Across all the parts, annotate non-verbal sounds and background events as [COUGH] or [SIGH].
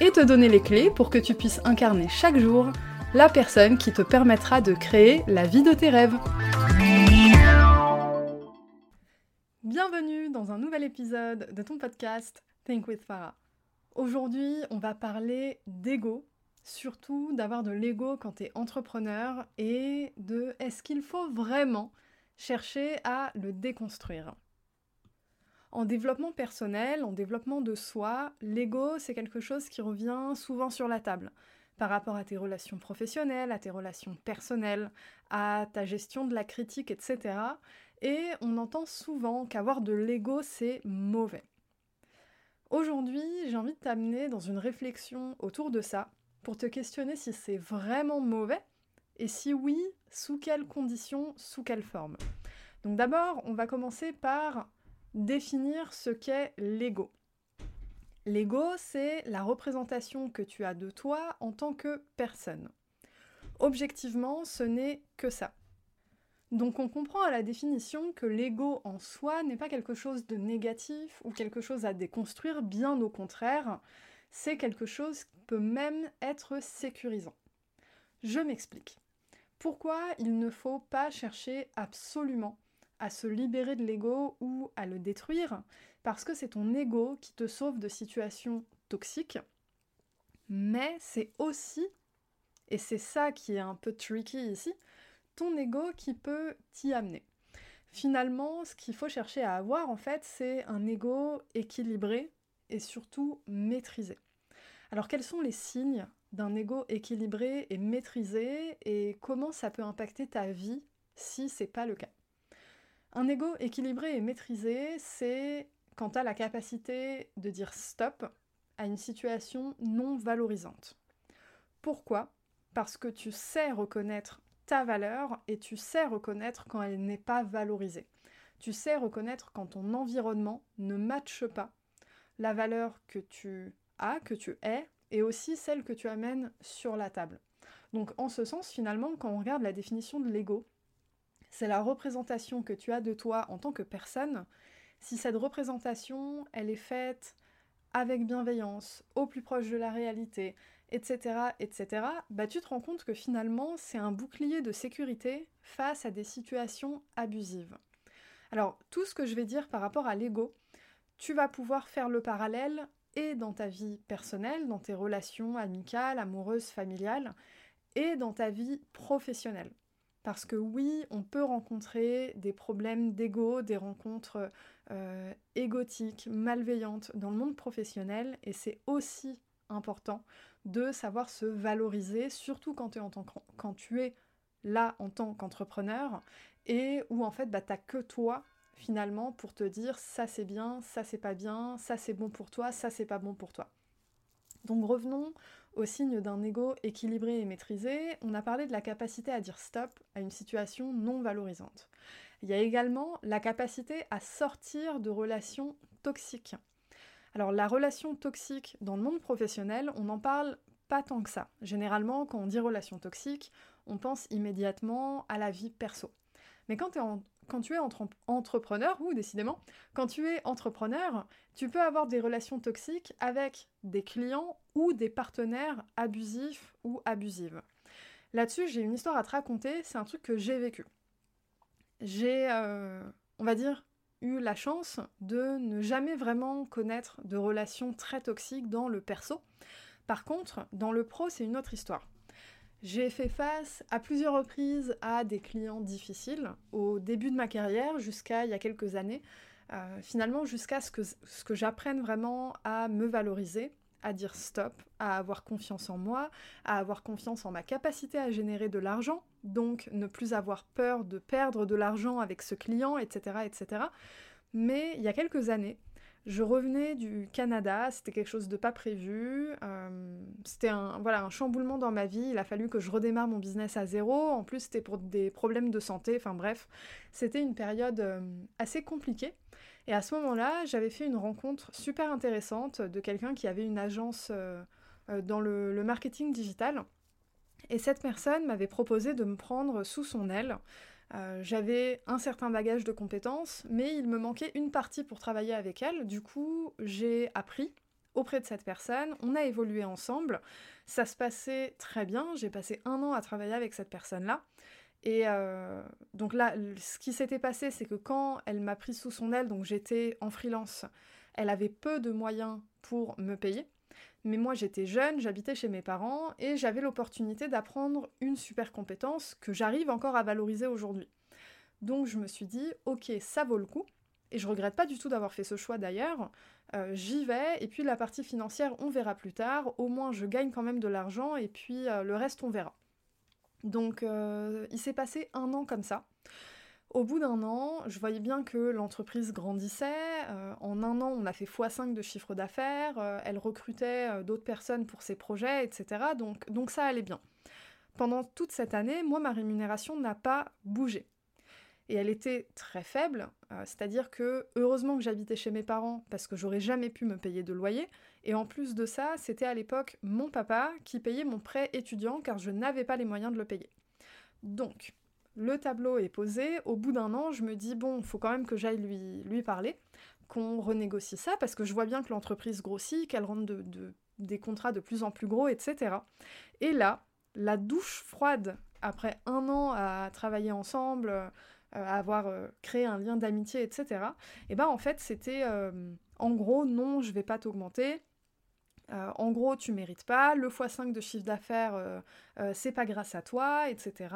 et te donner les clés pour que tu puisses incarner chaque jour la personne qui te permettra de créer la vie de tes rêves. Bienvenue dans un nouvel épisode de ton podcast Think with Farah. Aujourd'hui, on va parler d'ego, surtout d'avoir de l'ego quand tu es entrepreneur et de est-ce qu'il faut vraiment chercher à le déconstruire. En développement personnel, en développement de soi, l'ego, c'est quelque chose qui revient souvent sur la table par rapport à tes relations professionnelles, à tes relations personnelles, à ta gestion de la critique, etc. Et on entend souvent qu'avoir de l'ego, c'est mauvais. Aujourd'hui, j'ai envie de t'amener dans une réflexion autour de ça pour te questionner si c'est vraiment mauvais et si oui, sous quelles conditions, sous quelle forme. Donc d'abord, on va commencer par définir ce qu'est l'ego. L'ego, c'est la représentation que tu as de toi en tant que personne. Objectivement, ce n'est que ça. Donc on comprend à la définition que l'ego en soi n'est pas quelque chose de négatif ou quelque chose à déconstruire, bien au contraire, c'est quelque chose qui peut même être sécurisant. Je m'explique. Pourquoi il ne faut pas chercher absolument à se libérer de l'ego ou à le détruire Parce que c'est ton ego qui te sauve de situations toxiques, mais c'est aussi, et c'est ça qui est un peu tricky ici, ton ego qui peut t'y amener. Finalement, ce qu'il faut chercher à avoir, en fait, c'est un ego équilibré et surtout maîtrisé. Alors, quels sont les signes d'un ego équilibré et maîtrisé et comment ça peut impacter ta vie si c'est pas le cas? Un ego équilibré et maîtrisé, c'est quand tu as la capacité de dire stop à une situation non valorisante. Pourquoi? Parce que tu sais reconnaître ta valeur et tu sais reconnaître quand elle n'est pas valorisée. Tu sais reconnaître quand ton environnement ne matche pas la valeur que tu as, que tu es, et aussi celle que tu amènes sur la table. Donc en ce sens, finalement, quand on regarde la définition de l'ego, c'est la représentation que tu as de toi en tant que personne. Si cette représentation, elle est faite avec bienveillance, au plus proche de la réalité, etc., etc., bah tu te rends compte que finalement c'est un bouclier de sécurité face à des situations abusives. Alors tout ce que je vais dire par rapport à l'ego, tu vas pouvoir faire le parallèle et dans ta vie personnelle, dans tes relations amicales, amoureuses, familiales, et dans ta vie professionnelle. Parce que oui, on peut rencontrer des problèmes d'ego, des rencontres euh, égotiques, malveillantes dans le monde professionnel, et c'est aussi important de savoir se valoriser, surtout quand, tu es là en tant qu'entrepreneur et où en fait bah, t'as que toi finalement pour te dire ça c'est bien, ça c'est pas bien, ça c'est bon pour toi, ça c'est pas bon pour toi. Donc revenons au signe d'un ego équilibré et maîtrisé. On a parlé de la capacité à dire stop à une situation non valorisante. Il y a également la capacité à sortir de relations toxiques. Alors la relation toxique dans le monde professionnel, on n'en parle pas tant que ça. Généralement, quand on dit relation toxique, on pense immédiatement à la vie perso. Mais quand, quand tu es entrepreneur, ou décidément, quand tu es entrepreneur, tu peux avoir des relations toxiques avec des clients ou des partenaires abusifs ou abusives. Là-dessus, j'ai une histoire à te raconter, c'est un truc que j'ai vécu. J'ai, euh, on va dire, eu la chance de ne jamais vraiment connaître de relations très toxiques dans le perso. Par contre, dans le pro, c'est une autre histoire. J'ai fait face à plusieurs reprises à des clients difficiles au début de ma carrière jusqu'à il y a quelques années, euh, finalement jusqu'à ce que, ce que j'apprenne vraiment à me valoriser, à dire stop, à avoir confiance en moi, à avoir confiance en ma capacité à générer de l'argent, donc ne plus avoir peur de perdre de l'argent avec ce client, etc., etc. Mais il y a quelques années, Je revenais du Canada, c'était quelque chose de pas prévu, euh, c'était un, voilà, un chamboulement dans ma vie, il a fallu que je redémarre mon business à zéro, en plus c'était pour des problèmes de santé, enfin bref, c'était une période euh, assez compliquée. Et à ce moment-là, j'avais fait une rencontre super intéressante de quelqu'un qui avait une agence euh, dans le marketing digital. Et cette personne m'avait proposé de me prendre sous son aile euh, j'avais un certain bagage de compétences, mais il me manquait une partie pour travailler avec elle. Du coup, j'ai appris auprès de cette personne, on a évolué ensemble, ça se passait très bien, j'ai passé un an à travailler avec cette personne-là. Et euh, donc là, ce qui s'était passé, c'est que quand elle m'a pris sous son aile, donc j'étais en freelance, elle avait peu de moyens pour me payer. Mais moi j'étais jeune, j'habitais chez mes parents et j'avais l'opportunité d'apprendre une super compétence que j'arrive encore à valoriser aujourd'hui. Donc je me suis dit, ok, ça vaut le coup. Et je regrette pas du tout d'avoir fait ce choix d'ailleurs. Euh, j'y vais, et puis la partie financière, on verra plus tard. Au moins, je gagne quand même de l'argent, et puis euh, le reste, on verra. Donc, euh, il s'est passé un an comme ça. Au bout d'un an, je voyais bien que l'entreprise grandissait. Euh, en un an, on a fait x5 de chiffre d'affaires. Euh, elle recrutait euh, d'autres personnes pour ses projets, etc. Donc, donc ça allait bien. Pendant toute cette année, moi, ma rémunération n'a pas bougé. Et elle était très faible, c'est-à-dire que heureusement que j'habitais chez mes parents parce que j'aurais jamais pu me payer de loyer. Et en plus de ça, c'était à l'époque mon papa qui payait mon prêt étudiant car je n'avais pas les moyens de le payer. Donc, le tableau est posé, au bout d'un an, je me dis, bon, faut quand même que j'aille lui, lui parler, qu'on renégocie ça, parce que je vois bien que l'entreprise grossit, qu'elle rentre de, des contrats de plus en plus gros, etc. Et là, la douche froide, après un an à travailler ensemble, euh, à avoir euh, créé un lien d'amitié, etc., et eh ben en fait, c'était euh, en gros, non, je vais pas t'augmenter, euh, en gros, tu mérites pas, le x5 de chiffre d'affaires, euh, euh, c'est pas grâce à toi, etc.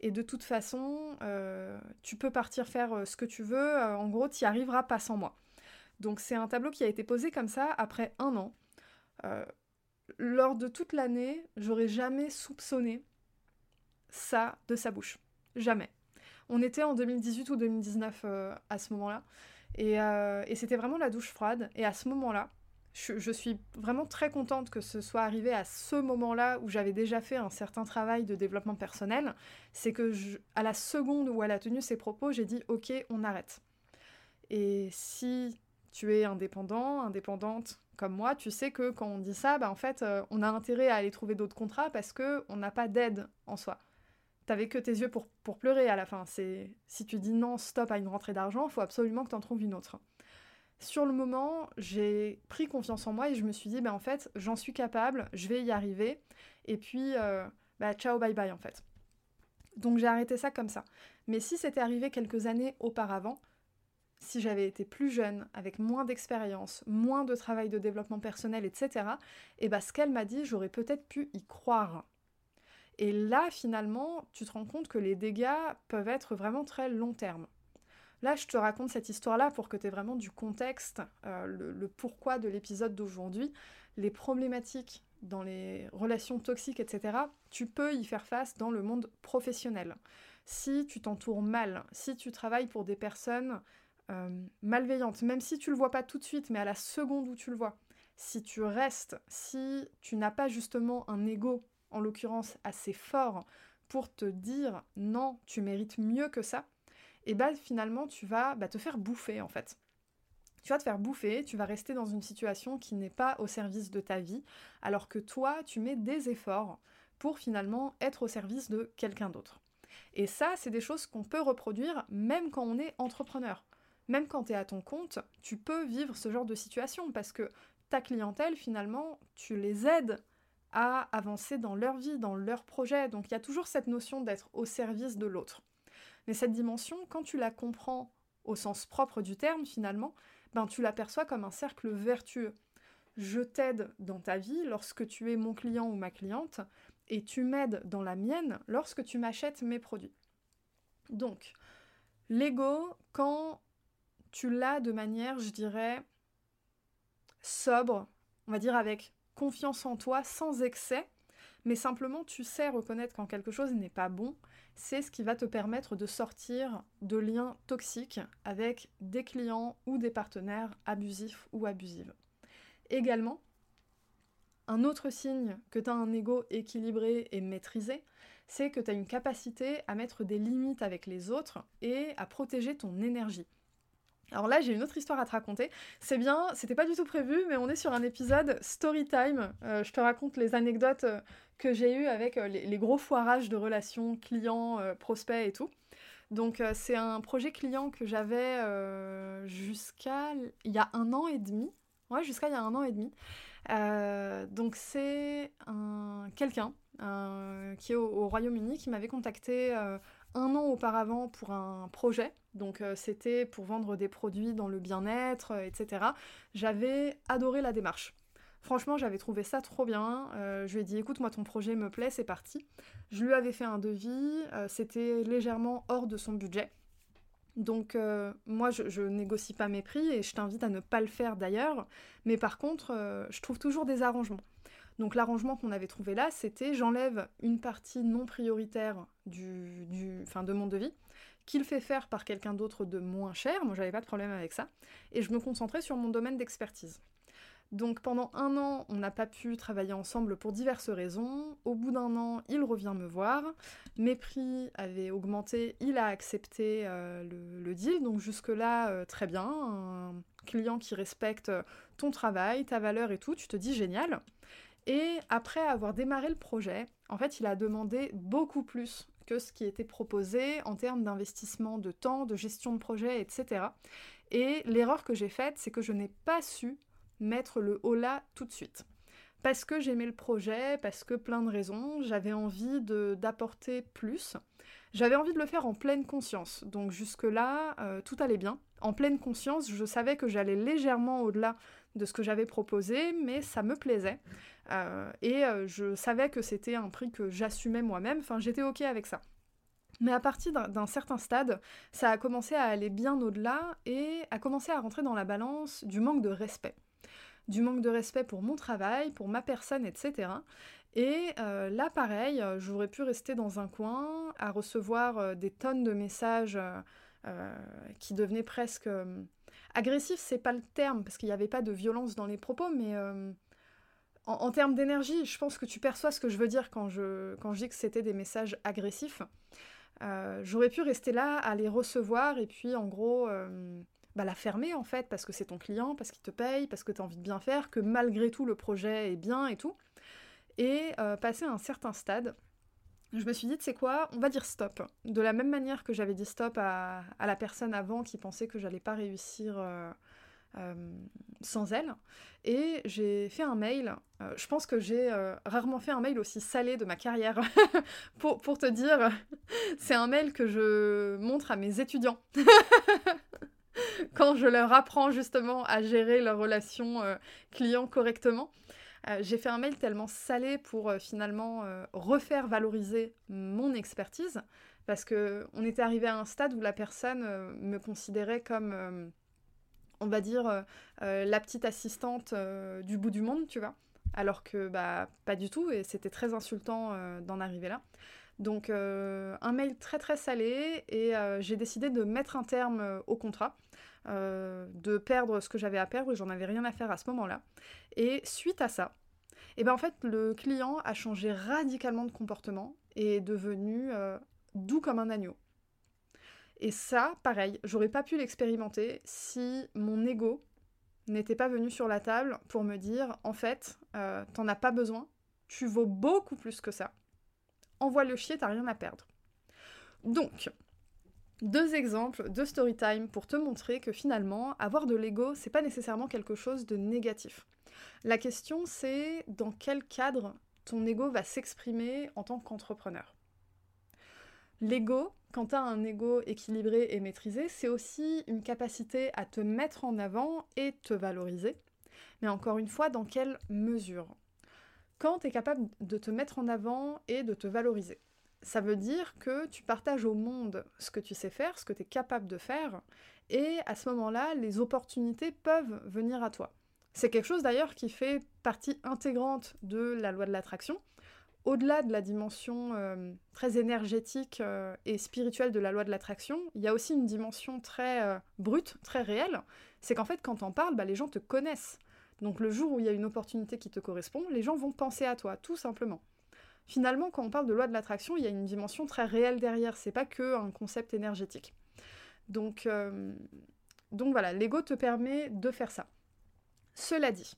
Et de toute façon, tu peux partir faire ce que tu veux, en gros, tu n'y arriveras pas sans moi. Donc c'est un tableau qui a été posé comme ça après un an. lors de toute l'année, j'aurais jamais soupçonné ça de sa bouche. Jamais. On était en 2018 ou 2019 à ce moment-là. et c'était vraiment la douche froide. Et à ce moment-là, je, suis vraiment très contente que ce soit arrivé à ce moment-là où j'avais déjà fait un certain travail de développement personnel. C'est que à la seconde où elle a tenu ses propos, j'ai dit ok, on arrête. Et si tu es indépendant, indépendante comme moi, tu sais que quand on dit ça, bah en fait, euh, on a intérêt à aller trouver d'autres contrats parce que on n'a pas d'aide en soi. T'avais que tes yeux pour, pour pleurer à la fin. Si tu dis non, stop à une rentrée d'argent, faut absolument que tu en trouves une autre. Sur le moment, j'ai pris confiance en moi et je me suis dit, ben en fait, j'en suis capable, je vais y arriver. Et puis, euh, bah, ciao, bye bye en fait. Donc j'ai arrêté ça comme ça. Mais si c'était arrivé quelques années auparavant, si j'avais été plus jeune, avec moins d'expérience, moins de travail de développement personnel, etc., et bah ce qu'elle m'a dit, j'aurais peut-être pu y croire. Et là, finalement, tu te rends compte que les dégâts peuvent être vraiment très long terme. Là, je te raconte cette histoire-là pour que tu aies vraiment du contexte, euh, le, pourquoi de l'épisode d'aujourd'hui, les problématiques dans les relations toxiques, etc. Tu peux y faire face dans le monde professionnel. Si tu t'entoures mal, si tu travailles pour des personnes euh, malveillantes, même si tu le vois pas tout de suite, mais à la seconde où tu le vois, si tu restes, si tu n'as pas justement un ego, en l'occurrence assez fort, pour te dire non, tu mérites mieux que ça, et bah finalement tu vas bah, te faire bouffer en fait. Tu vas te faire bouffer, tu vas rester dans une situation qui n'est pas au service de ta vie, alors que toi tu mets des efforts pour finalement être au service de quelqu'un d'autre. Et ça, c'est des choses qu'on peut reproduire même quand on est entrepreneur. Même quand tu es à ton compte, tu peux vivre ce genre de situation parce que ta clientèle, finalement, tu les aides à avancer dans leur vie, dans leur projet. Donc il y a toujours cette notion d'être au service de l'autre. Mais cette dimension, quand tu la comprends au sens propre du terme finalement, ben tu l'aperçois comme un cercle vertueux. Je t'aide dans ta vie lorsque tu es mon client ou ma cliente, et tu m'aides dans la mienne lorsque tu m'achètes mes produits. Donc, l'ego, quand tu l'as de manière, je dirais, sobre, on va dire avec confiance en toi, sans excès, mais simplement tu sais reconnaître quand quelque chose n'est pas bon, c'est ce qui va te permettre de sortir de liens toxiques avec des clients ou des partenaires abusifs ou abusives. Également, un autre signe que tu as un ego équilibré et maîtrisé, c'est que tu as une capacité à mettre des limites avec les autres et à protéger ton énergie. Alors là, j'ai une autre histoire à te raconter. C'est bien, c'était pas du tout prévu, mais on est sur un épisode story time. Euh, je te raconte les anecdotes euh, que j'ai eues avec euh, les, gros foirages de relations clients, prospects et tout. Donc c'est un projet client que j'avais jusqu'à il y a un an et demi. Ouais, jusqu'à il y a un an et demi. donc c'est un quelqu'un qui est au Royaume-Uni qui m'avait contacté un an auparavant pour un projet, donc euh, c'était pour vendre des produits dans le bien-être, euh, etc. J'avais adoré la démarche. Franchement, j'avais trouvé ça trop bien. Euh, je lui ai dit, écoute, moi, ton projet me plaît, c'est parti. Je lui avais fait un devis, c'était légèrement hors de son budget. Donc, moi, je, je, négocie pas mes prix et je t'invite à ne pas le faire d'ailleurs. Mais par contre, je trouve toujours des arrangements. Donc l'arrangement qu'on avait trouvé là, c'était j'enlève une partie non prioritaire du, du, de mon devis, qu'il fait faire par quelqu'un d'autre de moins cher, moi j'avais pas de problème avec ça, et je me concentrais sur mon domaine d'expertise. Donc pendant un an, on n'a pas pu travailler ensemble pour diverses raisons. Au bout d'un an, il revient me voir. Mes prix avaient augmenté, il a accepté euh, le, deal. Donc jusque-là, euh, très bien. Un client qui respecte ton travail, ta valeur et tout, tu te dis génial. Et après avoir démarré le projet, en fait, il a demandé beaucoup plus que ce qui était proposé en termes d'investissement de temps, de gestion de projet, etc. Et l'erreur que j'ai faite, c'est que je n'ai pas su mettre le haut là tout de suite. Parce que j'aimais le projet, parce que plein de raisons, j'avais envie d'apporter plus. J'avais envie de le faire en pleine conscience. Donc jusque-là, euh, tout allait bien. En pleine conscience, je savais que j'allais légèrement au-delà de ce que j'avais proposé, mais ça me plaisait. Euh, et euh, je savais que c'était un prix que j'assumais moi-même, enfin j'étais ok avec ça. Mais à partir d'un certain stade, ça a commencé à aller bien au-delà et a commencé à rentrer dans la balance du manque de respect. Du manque de respect pour mon travail, pour ma personne, etc. Et euh, là, pareil, j'aurais pu rester dans un coin à recevoir des tonnes de messages qui devenaient presque agressifs, c'est pas le terme, parce qu'il n'y avait pas de violence dans les propos, mais en, termes d'énergie, je pense que tu perçois ce que je veux dire quand je, quand dis que c'était des messages agressifs. Euh, j'aurais pu rester là, à les recevoir et puis en gros euh, bah, la fermer en fait parce que c'est ton client, parce qu'il te paye, parce que tu as envie de bien faire, que malgré tout le projet est bien et tout. Et euh, passer à un certain stade, je me suis dit, c'est quoi On va dire stop. De la même manière que j'avais dit stop à, à, la personne avant qui pensait que j'allais pas réussir euh, sans elle. Et j'ai fait un mail. Euh, je pense que j'ai euh, rarement fait un mail aussi salé de ma carrière. [LAUGHS] pour, pour, te dire, [LAUGHS] c'est un mail que je montre à mes étudiants. [LAUGHS] Quand je leur apprends justement à gérer leur relation client correctement. j'ai fait un mail tellement salé pour finalement refaire valoriser mon expertise. Parce qu'on était arrivé à un stade où la personne me considérait comme on va dire, euh, euh, la petite assistante euh, du bout du monde, tu vois. Alors que, bah, pas du tout, et c'était très insultant d'en arriver là. Donc, un mail très très salé, et j'ai décidé de mettre un terme au contrat. de perdre ce que j'avais à perdre, j'en avais rien à faire à ce moment-là. Et suite à ça, eh ben en fait, le client a changé radicalement de comportement et est devenu doux comme un agneau. Et ça, pareil, j'aurais pas pu l'expérimenter si mon ego n'était pas venu sur la table pour me dire en fait, euh, t'en as pas besoin, tu vaux beaucoup plus que ça. Envoie le chier, t'as rien à perdre. Donc, deux exemples de story time pour te montrer que finalement, avoir de l'ego, c'est pas nécessairement quelque chose de négatif. La question, c'est dans quel cadre ton ego va s'exprimer en tant qu'entrepreneur? L'ego, quand tu as un ego équilibré et maîtrisé, c'est aussi une capacité à te mettre en avant et te valoriser. Mais encore une fois, dans quelle mesure? Quand tu es capable de te mettre en avant et de te valoriser. Ça veut dire que tu partages au monde ce que tu sais faire, ce que tu es capable de faire, et à ce moment-là, les opportunités peuvent venir à toi. C'est quelque chose d'ailleurs qui fait partie intégrante de la loi de l'attraction au-delà de la dimension euh, très énergétique euh, et spirituelle de la loi de l'attraction, il y a aussi une dimension très euh, brute, très réelle. C'est qu'en fait, quand on parle, bah, les gens te connaissent. Donc le jour où il y a une opportunité qui te correspond, les gens vont penser à toi, tout simplement. Finalement, quand on parle de loi de l'attraction, il y a une dimension très réelle derrière, c'est pas que un concept énergétique. Donc, donc voilà, l'ego te permet de faire ça. Cela dit,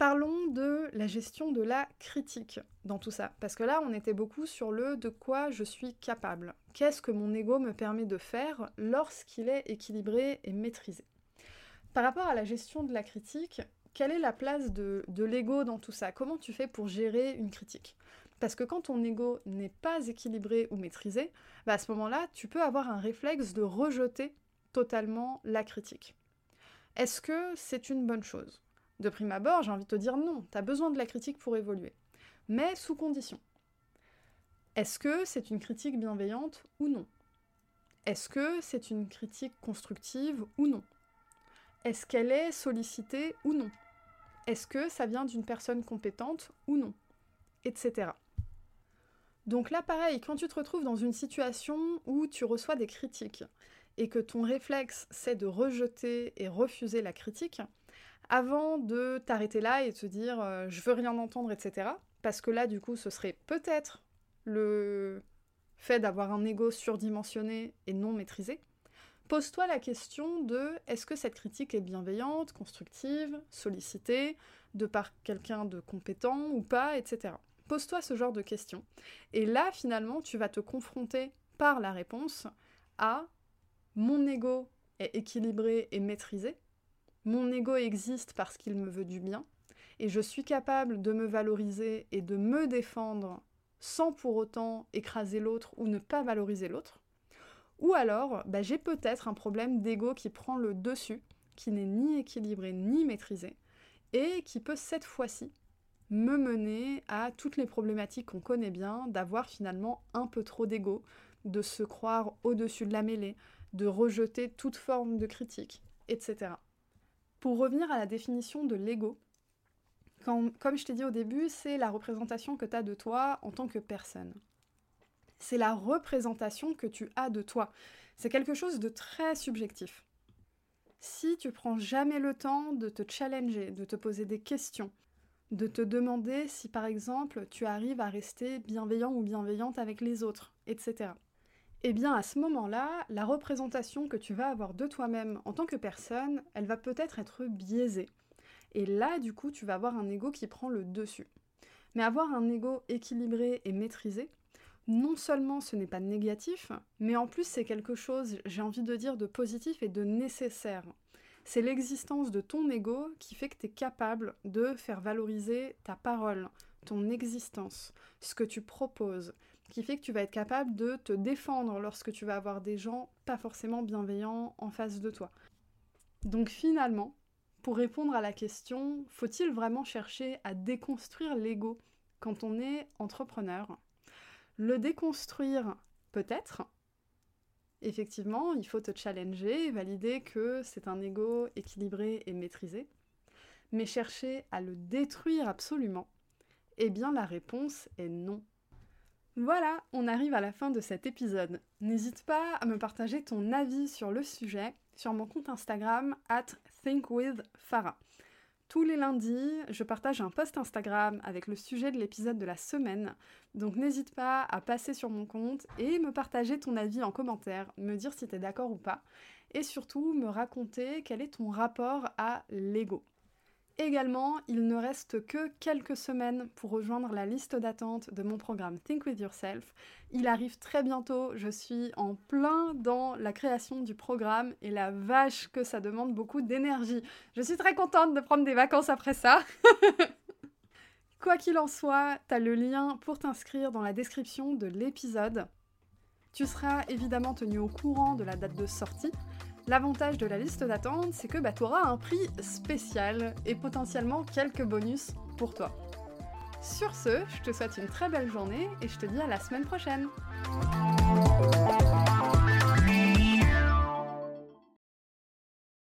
Parlons de la gestion de la critique dans tout ça, parce que là on était beaucoup sur le de quoi je suis capable. Qu'est-ce que mon ego me permet de faire lorsqu'il est équilibré et maîtrisé? Par rapport à la gestion de la critique, quelle est la place de, l'ego dans tout ça? Comment tu fais pour gérer une critique? Parce que quand ton ego n'est pas équilibré ou maîtrisé, bah, à ce moment-là, tu peux avoir un réflexe de rejeter totalement la critique. Est-ce que c'est une bonne chose? De prime abord, j'ai envie de te dire non, tu as besoin de la critique pour évoluer. Mais sous condition. Est-ce que c'est une critique bienveillante ou non? Est-ce que c'est une critique constructive ou non? Est-ce qu'elle est sollicitée ou non? Est-ce que ça vient d'une personne compétente ou non? Etc. Donc là, pareil, quand tu te retrouves dans une situation où tu reçois des critiques et que ton réflexe c'est de rejeter et refuser la critique, avant de t'arrêter là et te dire euh, je veux rien entendre, etc. Parce que là, du coup, ce serait peut-être le fait d'avoir un ego surdimensionné et non maîtrisé. Pose-toi la question de est-ce que cette critique est bienveillante, constructive, sollicitée, de par quelqu'un de compétent ou pas, etc. Pose-toi ce genre de questions. Et là, finalement, tu vas te confronter par la réponse à mon ego est équilibré et maîtrisé, mon ego existe parce qu'il me veut du bien, et je suis capable de me valoriser et de me défendre sans pour autant écraser l'autre ou ne pas valoriser l'autre. Ou alors, bah, j'ai peut-être un problème d'ego qui prend le dessus, qui n'est ni équilibré ni maîtrisé, et qui peut cette fois-ci me mener à toutes les problématiques qu'on connaît bien, d'avoir finalement un peu trop d'ego, de se croire au-dessus de la mêlée, de rejeter toute forme de critique, etc. Pour revenir à la définition de l'ego, comme je t'ai dit au début, c'est la représentation que tu as de toi en tant que personne. C'est la représentation que tu as de toi. C'est quelque chose de très subjectif. Si tu prends jamais le temps de te challenger, de te poser des questions, de te demander si par exemple tu arrives à rester bienveillant ou bienveillante avec les autres, etc eh bien à ce moment-là, la représentation que tu vas avoir de toi-même en tant que personne, elle va peut-être être biaisée. Et là, du coup, tu vas avoir un ego qui prend le dessus. Mais avoir un ego équilibré et maîtrisé, non seulement ce n'est pas négatif, mais en plus c'est quelque chose, j'ai envie de dire, de positif et de nécessaire. C'est l'existence de ton ego qui fait que tu es capable de faire valoriser ta parole, ton existence, ce que tu proposes, qui fait que tu vas être capable de te défendre lorsque tu vas avoir des gens pas forcément bienveillants en face de toi. Donc finalement, pour répondre à la question, faut-il vraiment chercher à déconstruire l'ego quand on est entrepreneur? Le déconstruire, peut-être. Effectivement, il faut te challenger, valider que c'est un ego équilibré et maîtrisé. Mais chercher à le détruire absolument, eh bien la réponse est non. Voilà, on arrive à la fin de cet épisode. N'hésite pas à me partager ton avis sur le sujet sur mon compte Instagram at thinkwithfarah. Tous les lundis, je partage un post Instagram avec le sujet de l'épisode de la semaine, donc n'hésite pas à passer sur mon compte et me partager ton avis en commentaire, me dire si tu es d'accord ou pas, et surtout me raconter quel est ton rapport à l'ego. Également, il ne reste que quelques semaines pour rejoindre la liste d'attente de mon programme Think With Yourself. Il arrive très bientôt, je suis en plein dans la création du programme et la vache que ça demande beaucoup d'énergie. Je suis très contente de prendre des vacances après ça. [LAUGHS] Quoi qu'il en soit, tu as le lien pour t'inscrire dans la description de l'épisode. Tu seras évidemment tenu au courant de la date de sortie. L'avantage de la liste d'attente, c'est que bah, tu auras un prix spécial et potentiellement quelques bonus pour toi. Sur ce, je te souhaite une très belle journée et je te dis à la semaine prochaine.